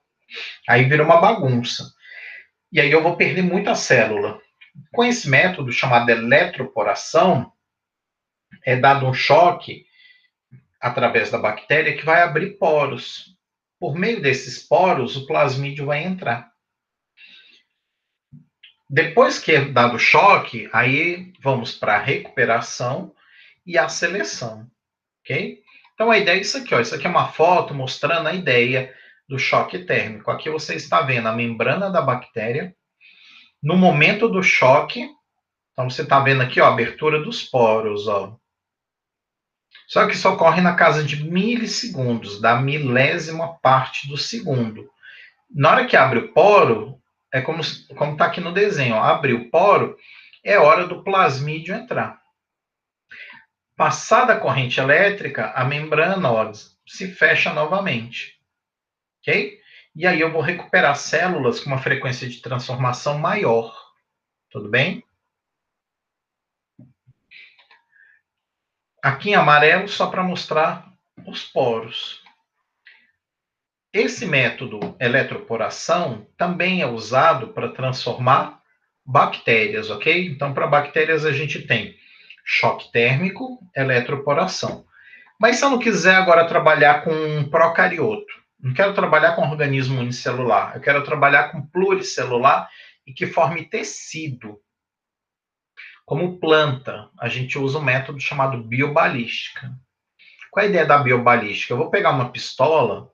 Aí vira uma bagunça. E aí eu vou perder muita célula. Com esse método chamado eletroporação, é dado um choque através da bactéria que vai abrir poros. Por meio desses poros, o plasmídio vai entrar. Depois que é dado o choque, aí vamos para a recuperação e a seleção, ok? Então a ideia é isso aqui, ó. Isso aqui é uma foto mostrando a ideia do choque térmico. Aqui você está vendo a membrana da bactéria. No momento do choque, então você está vendo aqui ó, a abertura dos poros, ó. Só que isso ocorre na casa de milissegundos, da milésima parte do segundo. Na hora que abre o poro, é como como está aqui no desenho, ó, abriu o poro, é hora do plasmídio entrar. Passada a corrente elétrica, a membrana ó, se fecha novamente. Ok? E aí eu vou recuperar células com uma frequência de transformação maior. Tudo bem? Aqui em amarelo, só para mostrar os poros. Esse método eletroporação também é usado para transformar bactérias, ok? Então, para bactérias a gente tem choque térmico, eletroporação. Mas se eu não quiser agora trabalhar com um procarioto, não quero trabalhar com organismo unicelular, eu quero trabalhar com pluricelular e que forme tecido. Como planta, a gente usa um método chamado biobalística. Qual é a ideia da biobalística? Eu vou pegar uma pistola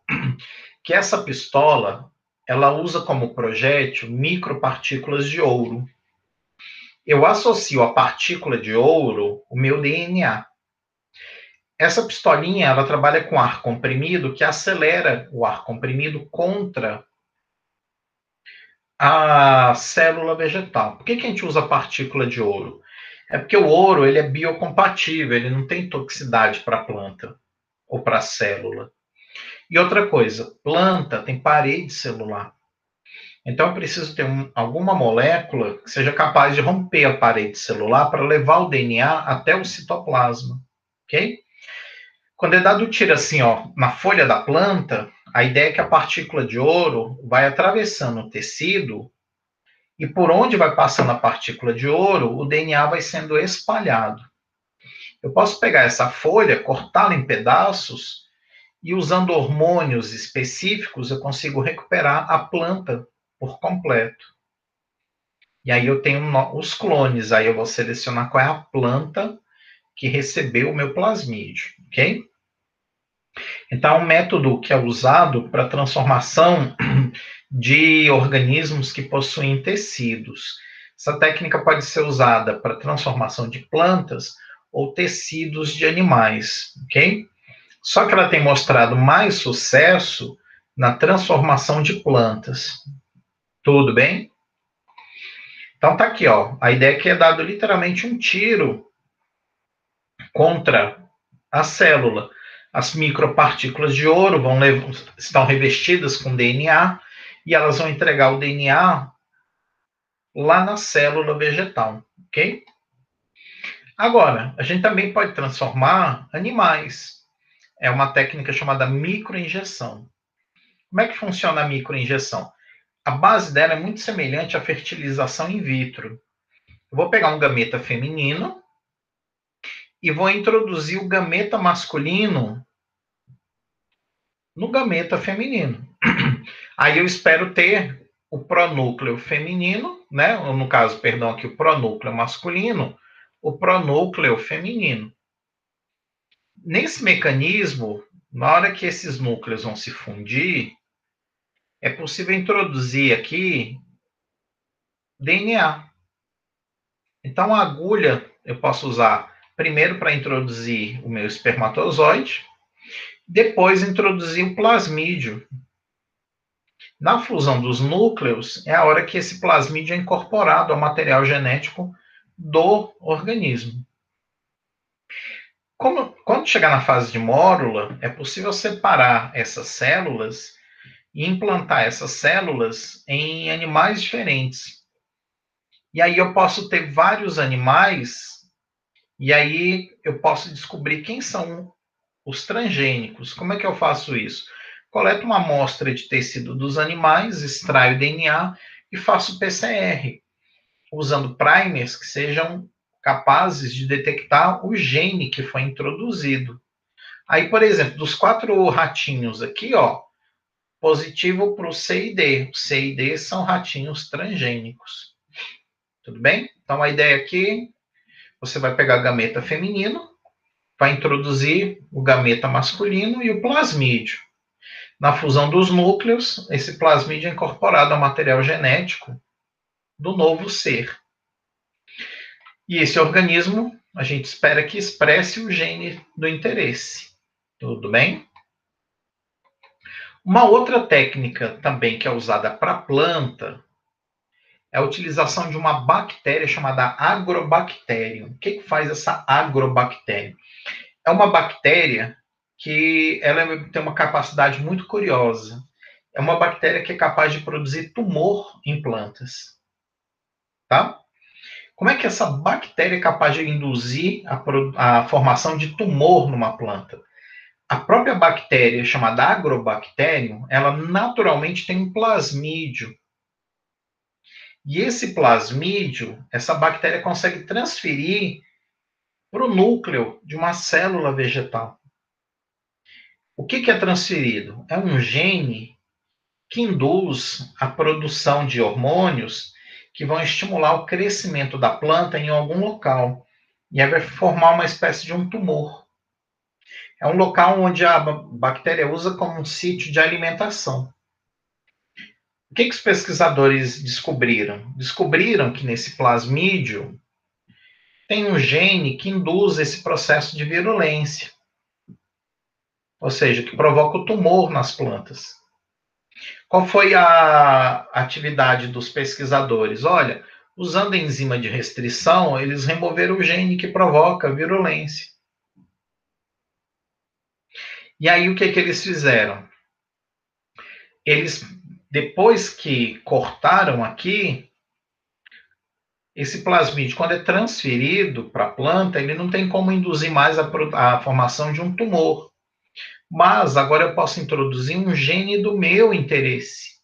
que essa pistola ela usa como projétil micropartículas de ouro. Eu associo a partícula de ouro o meu DNA. Essa pistolinha, ela trabalha com ar comprimido que acelera o ar comprimido contra a célula vegetal. Por que, que a gente usa partícula de ouro? É porque o ouro ele é biocompatível, ele não tem toxicidade para a planta ou para a célula. E outra coisa, planta tem parede celular. Então eu preciso ter um, alguma molécula que seja capaz de romper a parede celular para levar o DNA até o citoplasma, ok? Quando é dado tiro assim, ó, na folha da planta, a ideia é que a partícula de ouro vai atravessando o tecido e por onde vai passando a partícula de ouro, o DNA vai sendo espalhado. Eu posso pegar essa folha, cortá-la em pedaços e usando hormônios específicos eu consigo recuperar a planta por completo. E aí eu tenho os clones, aí eu vou selecionar qual é a planta que recebeu o meu plasmídio, ok? Então, é um método que é usado para transformação de organismos que possuem tecidos. Essa técnica pode ser usada para transformação de plantas ou tecidos de animais, ok? Só que ela tem mostrado mais sucesso na transformação de plantas. Tudo bem? Então tá aqui, ó. A ideia é que é dado literalmente um tiro contra a célula. As micropartículas de ouro vão estão revestidas com DNA e elas vão entregar o DNA lá na célula vegetal, ok? Agora, a gente também pode transformar animais. É uma técnica chamada microinjeção. Como é que funciona a microinjeção? A base dela é muito semelhante à fertilização in vitro. Eu vou pegar um gameta feminino e vou introduzir o gameta masculino no gameta feminino. Aí eu espero ter o pronúcleo feminino, né? No caso, perdão, aqui o pronúcleo masculino, o pronúcleo feminino. Nesse mecanismo, na hora que esses núcleos vão se fundir, é possível introduzir aqui DNA. Então, a agulha eu posso usar primeiro para introduzir o meu espermatozoide, depois introduzir o plasmídio. Na fusão dos núcleos, é a hora que esse plasmídio é incorporado ao material genético do organismo. Como, quando chegar na fase de mórula, é possível separar essas células e implantar essas células em animais diferentes. E aí eu posso ter vários animais, e aí eu posso descobrir quem são os transgênicos. Como é que eu faço isso? Coleto uma amostra de tecido dos animais, extraio DNA e faço PCR usando primers que sejam capazes de detectar o gene que foi introduzido. Aí, por exemplo, dos quatro ratinhos aqui, ó, positivo para o C e D. O C e D são ratinhos transgênicos. Tudo bem? Então, a ideia aqui, você vai pegar gameta feminino, vai introduzir o gameta masculino e o plasmídio. Na fusão dos núcleos, esse plasmídio é incorporado ao material genético do novo ser. E esse organismo, a gente espera que expresse o gene do interesse. Tudo bem? Uma outra técnica também que é usada para planta é a utilização de uma bactéria chamada agrobacterium. O que, que faz essa agrobactéria? É uma bactéria que ela tem uma capacidade muito curiosa. É uma bactéria que é capaz de produzir tumor em plantas tá? Como é que essa bactéria é capaz de induzir a, a formação de tumor numa planta? A própria bactéria, chamada agrobacterium, ela naturalmente tem um plasmídio. E esse plasmídio, essa bactéria consegue transferir para o núcleo de uma célula vegetal. O que, que é transferido? É um gene que induz a produção de hormônios que vão estimular o crescimento da planta em algum local. E aí vai formar uma espécie de um tumor. É um local onde a bactéria usa como um sítio de alimentação. O que, que os pesquisadores descobriram? Descobriram que nesse plasmídio tem um gene que induz esse processo de virulência, ou seja, que provoca o tumor nas plantas. Qual foi a atividade dos pesquisadores? Olha, usando a enzima de restrição, eles removeram o gene que provoca a virulência. E aí o que, que eles fizeram? Eles, depois que cortaram aqui, esse plasmídio, quando é transferido para a planta, ele não tem como induzir mais a, a formação de um tumor. Mas agora eu posso introduzir um gene do meu interesse.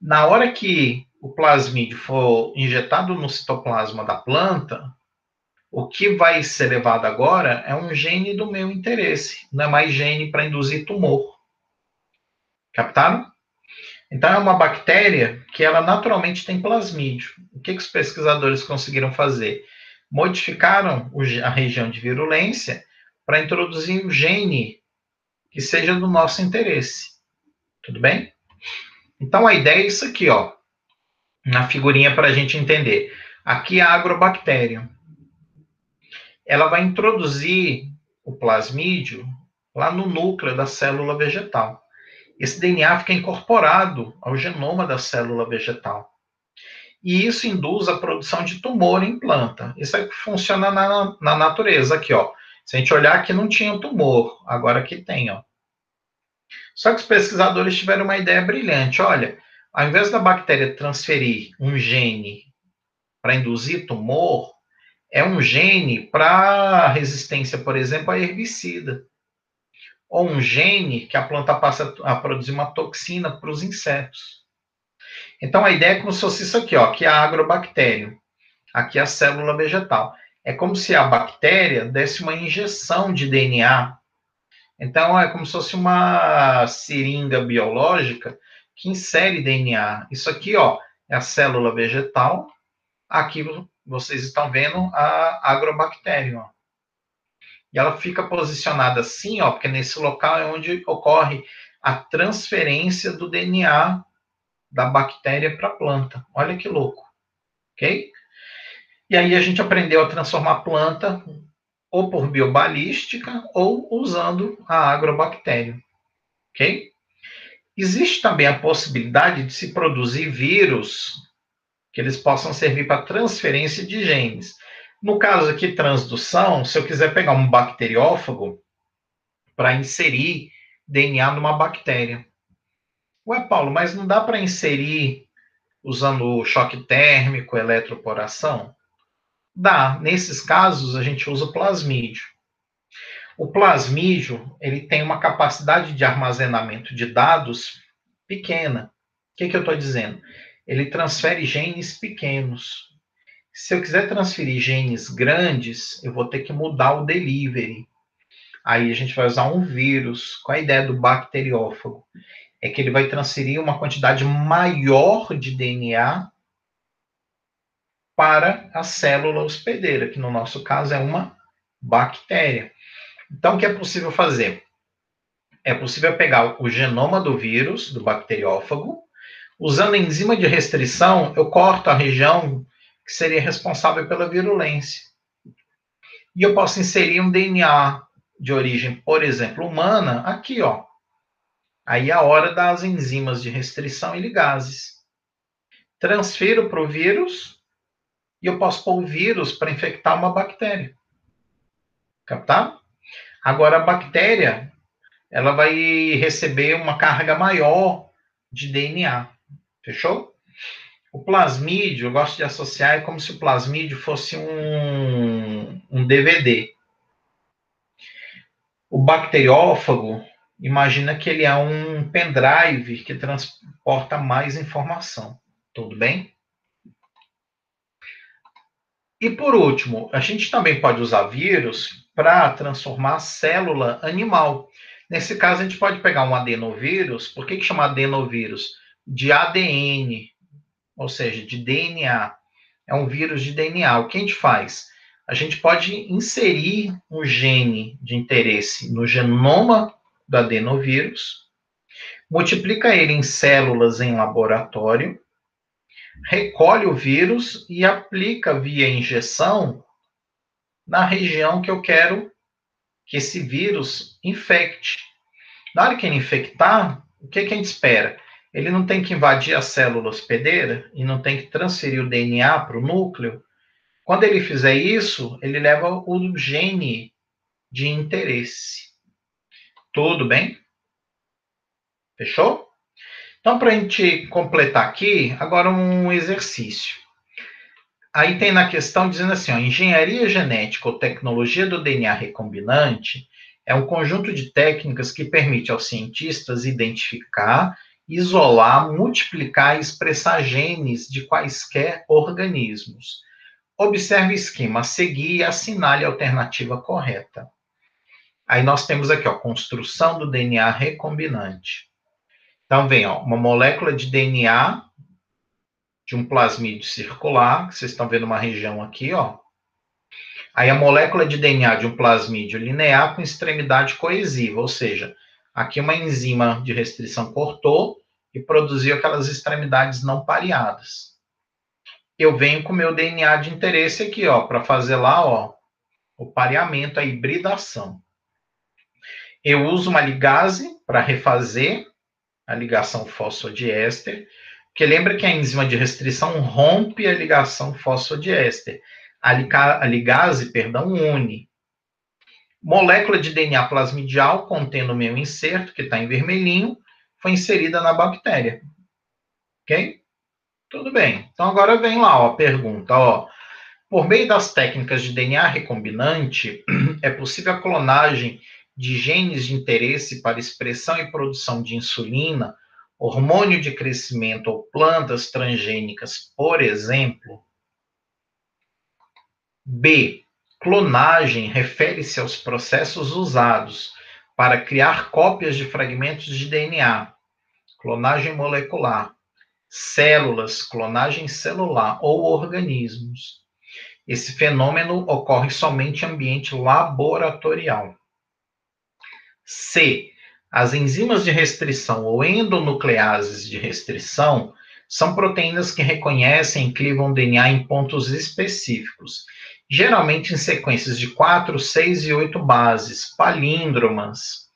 Na hora que o plasmídio for injetado no citoplasma da planta, o que vai ser levado agora é um gene do meu interesse, não é mais gene para induzir tumor. Captaram? Então é uma bactéria que ela naturalmente tem plasmídio. O que, que os pesquisadores conseguiram fazer? Modificaram a região de virulência para introduzir um gene que seja do nosso interesse. Tudo bem? Então a ideia é isso aqui, ó, na figurinha para a gente entender. Aqui é a agrobactéria. Ela vai introduzir o plasmídio lá no núcleo da célula vegetal. Esse DNA fica incorporado ao genoma da célula vegetal. E isso induz a produção de tumor em planta. Isso é que funciona na, na natureza aqui, ó. Se a gente olhar aqui, não tinha tumor, agora aqui tem, ó. Só que os pesquisadores tiveram uma ideia brilhante. Olha, ao invés da bactéria transferir um gene para induzir tumor, é um gene para resistência, por exemplo, a herbicida. Ou um gene que a planta passa a produzir uma toxina para os insetos. Então a ideia é como se fosse isso aqui, ó, que é a agrobactério. Aqui é a célula vegetal. É como se a bactéria desse uma injeção de DNA. Então, é como se fosse uma seringa biológica que insere DNA. Isso aqui, ó, é a célula vegetal. Aqui vocês estão vendo a agrobactéria, ó. E ela fica posicionada assim, ó, porque nesse local é onde ocorre a transferência do DNA da bactéria para a planta. Olha que louco. Ok? E aí a gente aprendeu a transformar planta ou por biobalística ou usando a agrobactéria. Ok? Existe também a possibilidade de se produzir vírus que eles possam servir para transferência de genes. No caso aqui, transdução, se eu quiser pegar um bacteriófago para inserir DNA numa bactéria. Ué, Paulo, mas não dá para inserir usando choque térmico, eletroporação? Dá. Nesses casos, a gente usa o plasmídio. O plasmídio, ele tem uma capacidade de armazenamento de dados pequena. O que, que eu estou dizendo? Ele transfere genes pequenos. Se eu quiser transferir genes grandes, eu vou ter que mudar o delivery. Aí a gente vai usar um vírus. Qual a ideia do bacteriófago? É que ele vai transferir uma quantidade maior de DNA para a célula hospedeira, que no nosso caso é uma bactéria. Então, o que é possível fazer? É possível pegar o genoma do vírus, do bacteriófago, usando a enzima de restrição, eu corto a região que seria responsável pela virulência. E eu posso inserir um DNA de origem, por exemplo, humana, aqui, ó. Aí é a hora das enzimas de restrição e ligases. Transfiro para o vírus, e eu posso pôr o vírus para infectar uma bactéria. Captar? Agora, a bactéria, ela vai receber uma carga maior de DNA. Fechou? O plasmídio, eu gosto de associar, é como se o plasmídio fosse um, um DVD. O bacteriófago, imagina que ele é um pendrive que transporta mais informação. Tudo bem? E por último, a gente também pode usar vírus para transformar a célula animal. Nesse caso, a gente pode pegar um adenovírus. Por que, que chama adenovírus? De ADN, ou seja, de DNA. É um vírus de DNA. O que a gente faz? A gente pode inserir um gene de interesse no genoma do adenovírus, multiplica ele em células em laboratório, recolhe o vírus e aplica via injeção na região que eu quero que esse vírus infecte. Na hora que ele infectar, o que, que a gente espera? Ele não tem que invadir a célula hospedeira e não tem que transferir o DNA para o núcleo. Quando ele fizer isso, ele leva o gene de interesse. Tudo bem? Fechou? Então, para a gente completar aqui, agora um exercício. Aí tem na questão dizendo assim: ó, engenharia genética ou tecnologia do DNA recombinante é um conjunto de técnicas que permite aos cientistas identificar, isolar, multiplicar e expressar genes de quaisquer organismos. Observe o esquema a seguir e assinale a alternativa correta. Aí nós temos aqui, ó, construção do DNA recombinante. Então, vem, ó, uma molécula de DNA de um plasmídio circular, que vocês estão vendo uma região aqui, ó. Aí a molécula de DNA de um plasmídio linear com extremidade coesiva, ou seja, aqui uma enzima de restrição cortou e produziu aquelas extremidades não pareadas. Eu venho com meu DNA de interesse aqui, ó, para fazer lá, ó, o pareamento, a hibridação. Eu uso uma ligase para refazer a ligação fosfodiéster, porque lembra que a enzima de restrição rompe a ligação fosfodiéster. A, ligase, perdão, une. Molécula de DNA plasmidial contendo o meu inserto, que está em vermelhinho, foi inserida na bactéria. Ok? Tudo bem. Então agora vem lá ó, a pergunta. Ó. Por meio das técnicas de DNA recombinante, é possível a clonagem de genes de interesse para expressão e produção de insulina, hormônio de crescimento ou plantas transgênicas, por exemplo. B. Clonagem refere-se aos processos usados para criar cópias de fragmentos de DNA, clonagem molecular, células, clonagem celular ou organismos. Esse fenômeno ocorre somente em ambiente laboratorial. C. As enzimas de restrição ou endonucleases de restrição são proteínas que reconhecem e clivam DNA em pontos específicos, geralmente em sequências de 4, 6 e 8 bases, palíndromas.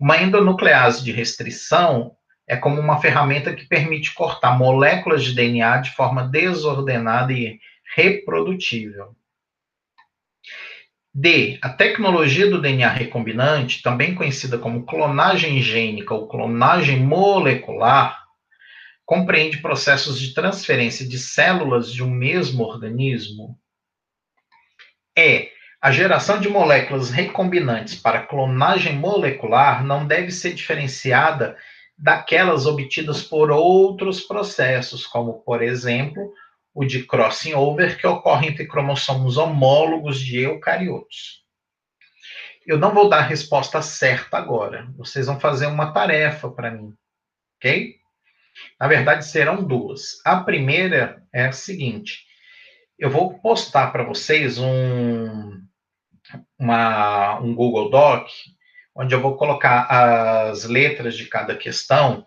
Uma endonuclease de restrição é como uma ferramenta que permite cortar moléculas de DNA de forma desordenada e reprodutível. D. A tecnologia do DNA recombinante, também conhecida como clonagem gênica ou clonagem molecular, compreende processos de transferência de células de um mesmo organismo. E. A geração de moléculas recombinantes para clonagem molecular não deve ser diferenciada daquelas obtidas por outros processos, como, por exemplo, o de crossing over, que ocorre entre cromossomos homólogos de eucariotos. Eu não vou dar a resposta certa agora. Vocês vão fazer uma tarefa para mim, ok? Na verdade, serão duas. A primeira é a seguinte: eu vou postar para vocês um, uma, um Google Doc, onde eu vou colocar as letras de cada questão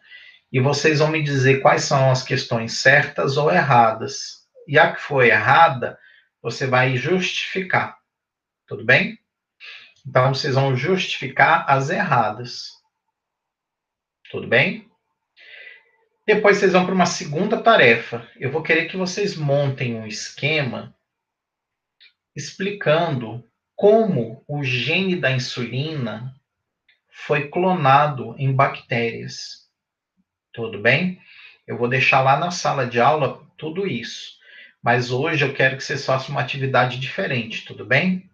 e vocês vão me dizer quais são as questões certas ou erradas e a que foi errada, você vai justificar. Tudo bem? Então, vocês vão justificar as erradas. Tudo bem? Depois vocês vão para uma segunda tarefa. Eu vou querer que vocês montem um esquema explicando como o gene da insulina foi clonado em bactérias. Tudo bem? Eu vou deixar lá na sala de aula tudo isso. Mas hoje eu quero que vocês façam uma atividade diferente, tudo bem?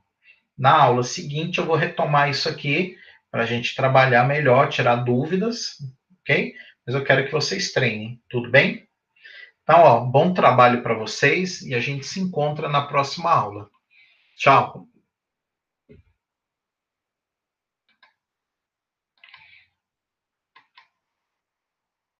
Na aula seguinte eu vou retomar isso aqui para a gente trabalhar melhor, tirar dúvidas, ok? Mas eu quero que vocês treinem, tudo bem? Então, ó, bom trabalho para vocês e a gente se encontra na próxima aula. Tchau!